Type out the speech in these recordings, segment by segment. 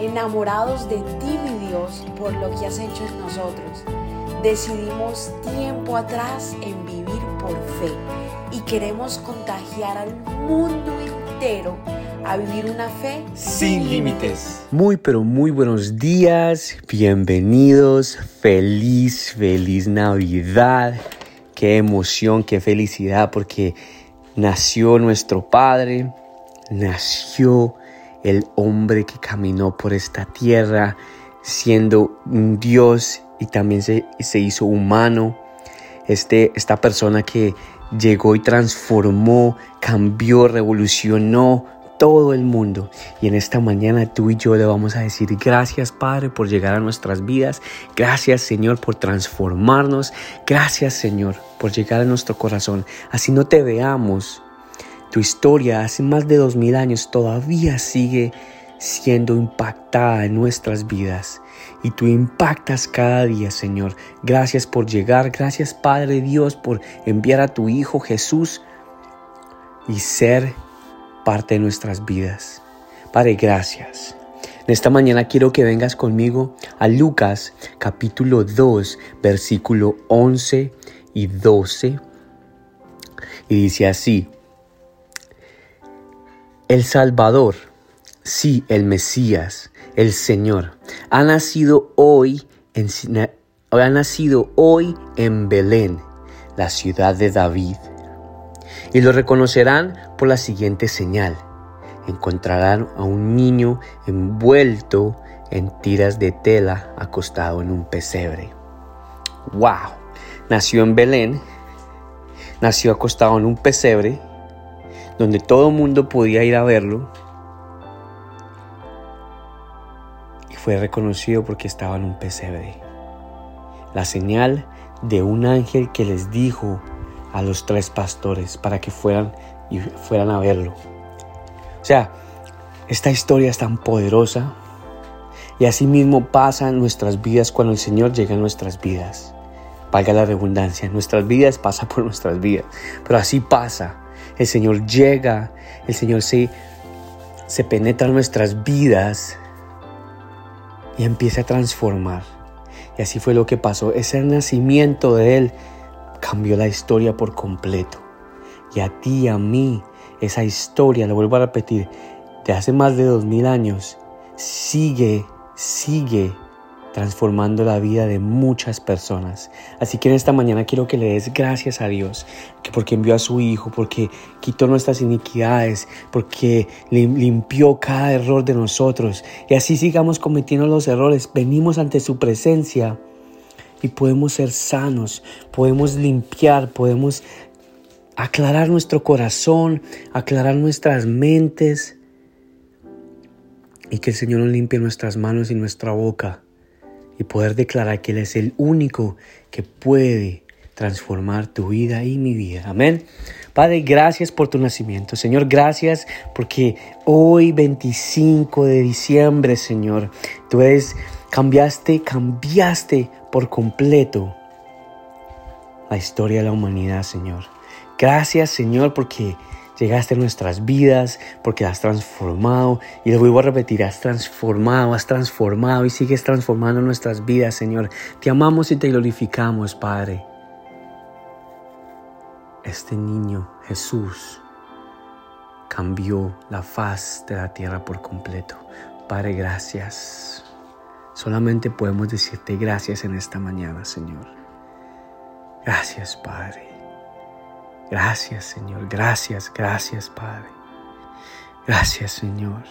enamorados de ti, mi Dios, por lo que has hecho en nosotros. Decidimos tiempo atrás en vivir por fe y queremos contagiar al mundo entero a vivir una fe sin límites. Muy pero muy buenos días, bienvenidos, feliz, feliz Navidad. Qué emoción, qué felicidad porque nació nuestro Padre, nació el hombre que caminó por esta tierra siendo un Dios y también se, se hizo humano. Este, esta persona que llegó y transformó, cambió, revolucionó todo el mundo. Y en esta mañana tú y yo le vamos a decir gracias Padre por llegar a nuestras vidas. Gracias Señor por transformarnos. Gracias Señor por llegar a nuestro corazón. Así no te veamos. Tu historia hace más de dos mil años todavía sigue siendo impactada en nuestras vidas. Y tú impactas cada día, Señor. Gracias por llegar. Gracias, Padre Dios, por enviar a tu Hijo Jesús y ser parte de nuestras vidas. Padre, gracias. En esta mañana quiero que vengas conmigo a Lucas capítulo 2, versículo 11 y 12. Y dice así, el Salvador, sí, el Mesías, el Señor, ha nacido hoy en, ha nacido hoy en Belén, la ciudad de David. Y lo reconocerán por la siguiente señal. Encontrarán a un niño envuelto en tiras de tela acostado en un pesebre. ¡Wow! Nació en Belén, nació acostado en un pesebre, donde todo mundo podía ir a verlo fue reconocido porque estaba en un pesebre. La señal de un ángel que les dijo a los tres pastores para que fueran y fueran a verlo. O sea, esta historia es tan poderosa y así mismo pasa en nuestras vidas cuando el Señor llega a nuestras vidas. Valga la redundancia, nuestras vidas pasa por nuestras vidas, pero así pasa. El Señor llega, el Señor se, se penetra en nuestras vidas y empieza a transformar. Y así fue lo que pasó. Ese nacimiento de Él cambió la historia por completo. Y a ti y a mí, esa historia, lo vuelvo a repetir, de hace más de dos mil años, sigue, sigue transformando la vida de muchas personas. Así que en esta mañana quiero que le des gracias a Dios, que porque envió a su Hijo, porque quitó nuestras iniquidades, porque limpió cada error de nosotros. Y así sigamos cometiendo los errores. Venimos ante su presencia y podemos ser sanos, podemos limpiar, podemos aclarar nuestro corazón, aclarar nuestras mentes y que el Señor nos limpie nuestras manos y nuestra boca y poder declarar que Él es el único que puede transformar tu vida y mi vida. Amén. Padre, gracias por tu nacimiento. Señor, gracias porque hoy 25 de diciembre, Señor, tú eres, cambiaste, cambiaste por completo la historia de la humanidad, Señor. Gracias, Señor, porque llegaste a nuestras vidas porque has transformado. Y lo vuelvo a repetir, has transformado, has transformado y sigues transformando nuestras vidas, Señor. Te amamos y te glorificamos, Padre. Este niño, Jesús, cambió la faz de la tierra por completo. Padre, gracias. Solamente podemos decirte gracias en esta mañana, Señor. Gracias, Padre. Gracias Señor, gracias, gracias Padre. Gracias Señor.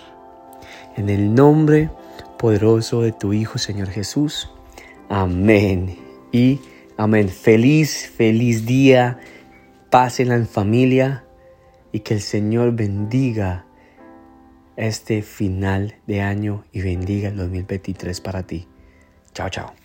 En el nombre poderoso de tu Hijo Señor Jesús. Amén. Y amén. Feliz, feliz día. Pásenla en familia y que el Señor bendiga este final de año y bendiga el 2023 para ti. Chao, chao.